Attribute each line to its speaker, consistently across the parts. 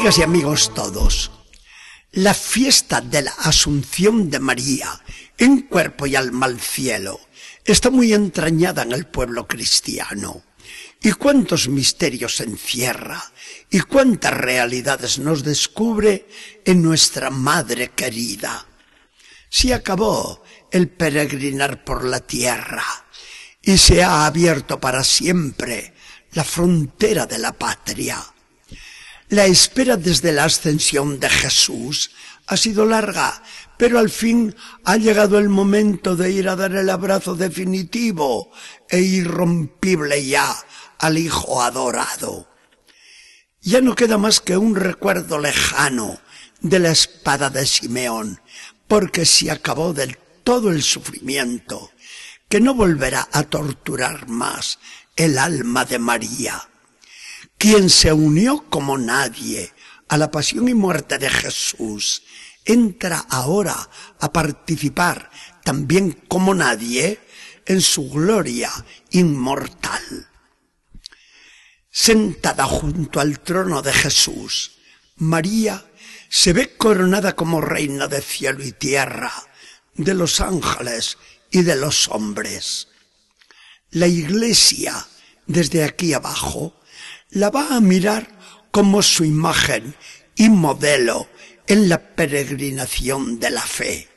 Speaker 1: Amigas y amigos todos, la fiesta de la Asunción de María en cuerpo y alma al cielo está muy entrañada en el pueblo cristiano. Y cuántos misterios encierra y cuántas realidades nos descubre en nuestra Madre querida. Si acabó el peregrinar por la tierra y se ha abierto para siempre la frontera de la patria. La espera desde la ascensión de Jesús ha sido larga, pero al fin ha llegado el momento de ir a dar el abrazo definitivo e irrompible ya al Hijo adorado. Ya no queda más que un recuerdo lejano de la espada de Simeón, porque se acabó del todo el sufrimiento, que no volverá a torturar más el alma de María, quien se unió como nadie a la pasión y muerte de Jesús, entra ahora a participar también como nadie en su gloria inmortal. Sentada junto al trono de Jesús, María se ve coronada como reina de cielo y tierra, de los ángeles y de los hombres. La iglesia, desde aquí abajo, la va a mirar como su imagen y modelo en la peregrinación de la fe.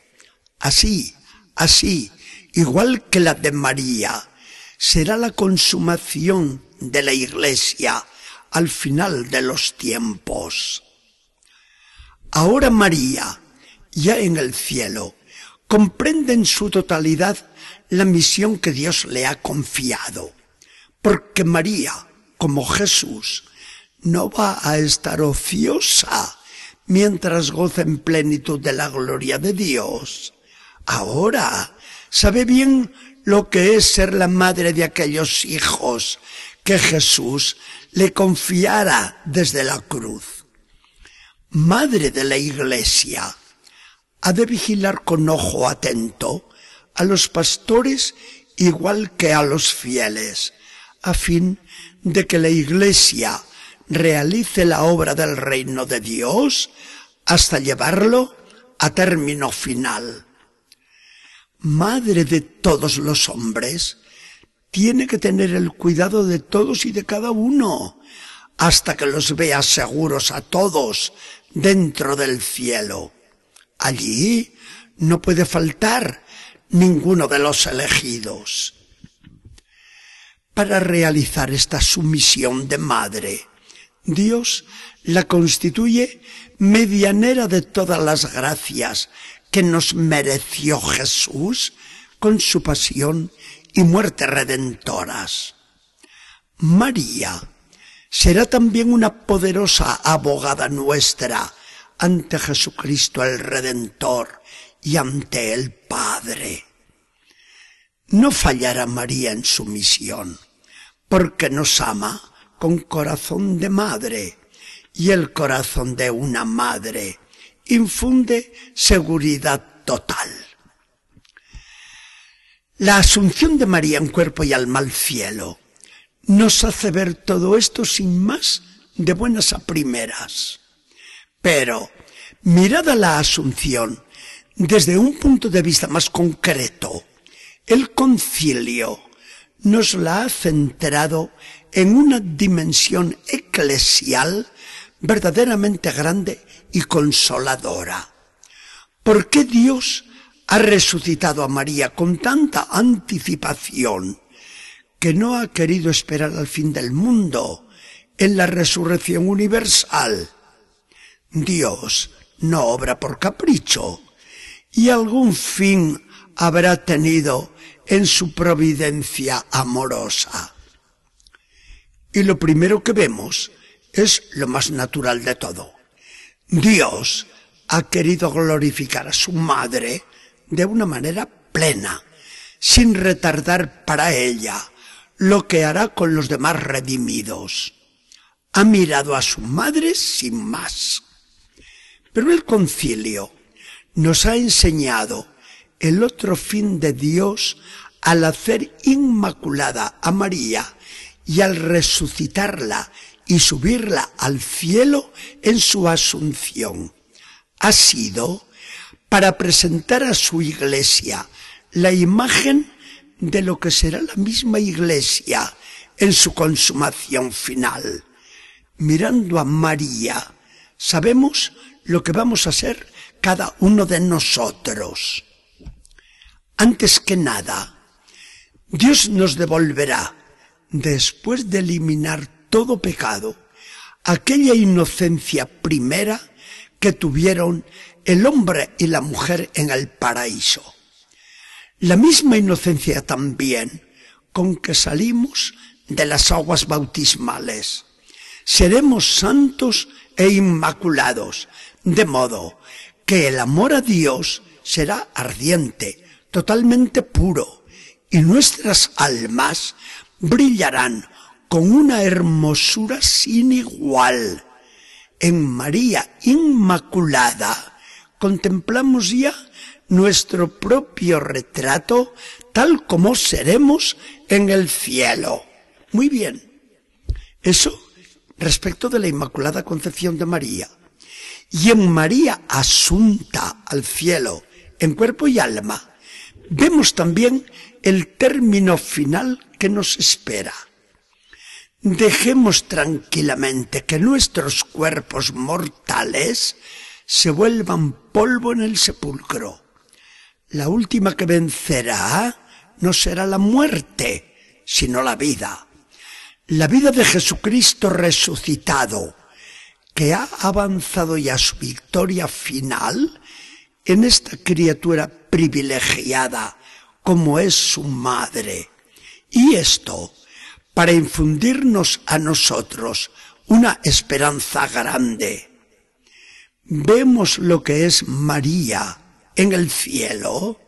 Speaker 1: Así, así, igual que la de María, será la consumación de la iglesia al final de los tiempos. Ahora María, ya en el cielo, comprende en su totalidad la misión que Dios le ha confiado, porque María, como Jesús, no va a estar ociosa mientras goza en plenitud de la gloria de Dios. Ahora sabe bien lo que es ser la madre de aquellos hijos que Jesús le confiara desde la cruz. Madre de la Iglesia, ha de vigilar con ojo atento a los pastores igual que a los fieles, a fin de que la Iglesia realice la obra del reino de Dios hasta llevarlo a término final. Madre de todos los hombres, tiene que tener el cuidado de todos y de cada uno, hasta que los vea seguros a todos dentro del cielo. Allí no puede faltar ninguno de los elegidos. Para realizar esta sumisión de madre, Dios la constituye medianera de todas las gracias que nos mereció Jesús con su pasión y muerte redentoras. María será también una poderosa abogada nuestra ante Jesucristo el Redentor y ante el Padre. No fallará María en su misión, porque nos ama con corazón de madre, y el corazón de una madre infunde seguridad total. La asunción de María en cuerpo y alma al cielo nos hace ver todo esto sin más de buenas a primeras. Pero, mirada la asunción desde un punto de vista más concreto, el concilio nos la ha centrado en una dimensión eclesial verdaderamente grande y consoladora. ¿Por qué Dios ha resucitado a María con tanta anticipación que no ha querido esperar al fin del mundo en la resurrección universal. Dios no obra por capricho y algún fin habrá tenido en su providencia amorosa. Y lo primero que vemos es lo más natural de todo. Dios ha querido glorificar a su madre de una manera plena, sin retardar para ella lo que hará con los demás redimidos. Ha mirado a su madre sin más. Pero el concilio nos ha enseñado el otro fin de Dios al hacer inmaculada a María y al resucitarla y subirla al cielo en su asunción, ha sido para presentar a su iglesia la imagen de lo que será la misma iglesia en su consumación final. Mirando a María, sabemos lo que vamos a ser cada uno de nosotros. Antes que nada, Dios nos devolverá, después de eliminar todo pecado, aquella inocencia primera que tuvieron el hombre y la mujer en el paraíso. La misma inocencia también con que salimos de las aguas bautismales. Seremos santos e inmaculados, de modo que el amor a Dios será ardiente, totalmente puro, y nuestras almas brillarán con una hermosura sin igual. En María Inmaculada contemplamos ya nuestro propio retrato tal como seremos en el cielo. Muy bien. Eso respecto de la Inmaculada Concepción de María. Y en María asunta al cielo, en cuerpo y alma, vemos también el término final que nos espera. Dejemos tranquilamente que nuestros cuerpos mortales se vuelvan polvo en el sepulcro. La última que vencerá no será la muerte, sino la vida. La vida de Jesucristo resucitado, que ha avanzado ya su victoria final en esta criatura privilegiada como es su madre. Y esto para infundirnos a nosotros una esperanza grande. Vemos lo que es María en el cielo,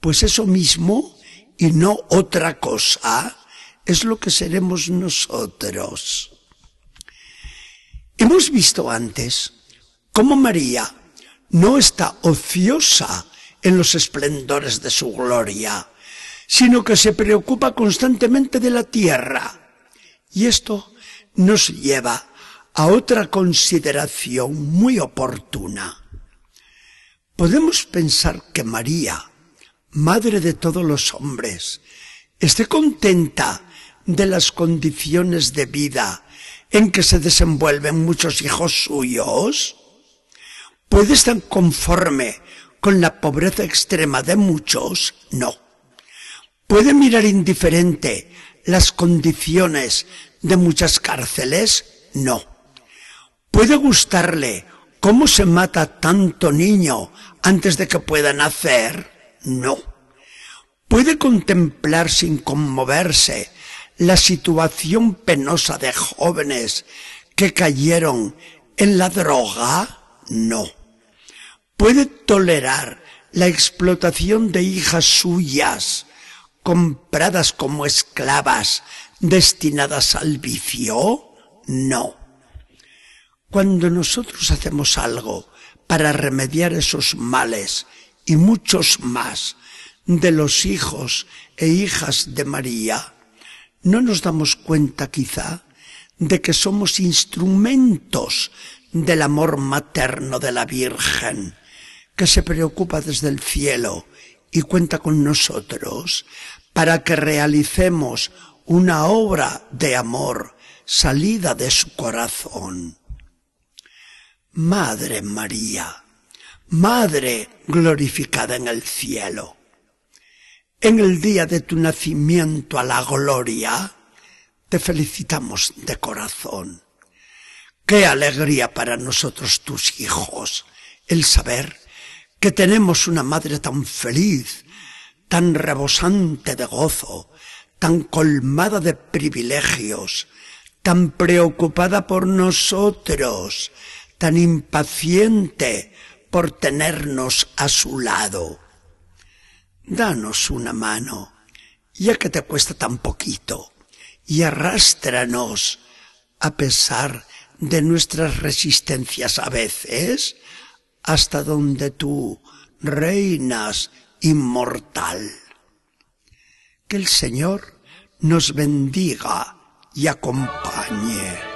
Speaker 1: pues eso mismo y no otra cosa es lo que seremos nosotros. Hemos visto antes cómo María no está ociosa en los esplendores de su gloria, sino que se preocupa constantemente de la tierra. Y esto nos lleva a otra consideración muy oportuna. Podemos pensar que María, madre de todos los hombres, esté contenta de las condiciones de vida en que se desenvuelven muchos hijos suyos? ¿Puede estar conforme con la pobreza extrema de muchos? No. ¿Puede mirar indiferente las condiciones de muchas cárceles? No. ¿Puede gustarle cómo se mata tanto niño antes de que pueda nacer? No. ¿Puede contemplar sin conmoverse la situación penosa de jóvenes que cayeron en la droga? No. ¿Puede tolerar la explotación de hijas suyas compradas como esclavas destinadas al vicio? No. Cuando nosotros hacemos algo para remediar esos males y muchos más de los hijos e hijas de María, no nos damos cuenta quizá de que somos instrumentos del amor materno de la Virgen, que se preocupa desde el cielo y cuenta con nosotros para que realicemos una obra de amor salida de su corazón. Madre María, Madre glorificada en el cielo, en el día de tu nacimiento a la gloria, te felicitamos de corazón. Qué alegría para nosotros tus hijos el saber que tenemos una madre tan feliz, tan rebosante de gozo, tan colmada de privilegios, tan preocupada por nosotros, tan impaciente por tenernos a su lado danos una mano, ya que te cuesta tan poquito, y arrástranos, a pesar de nuestras resistencias a veces, hasta donde tú reinas inmortal. Que el Señor nos bendiga y acompañe.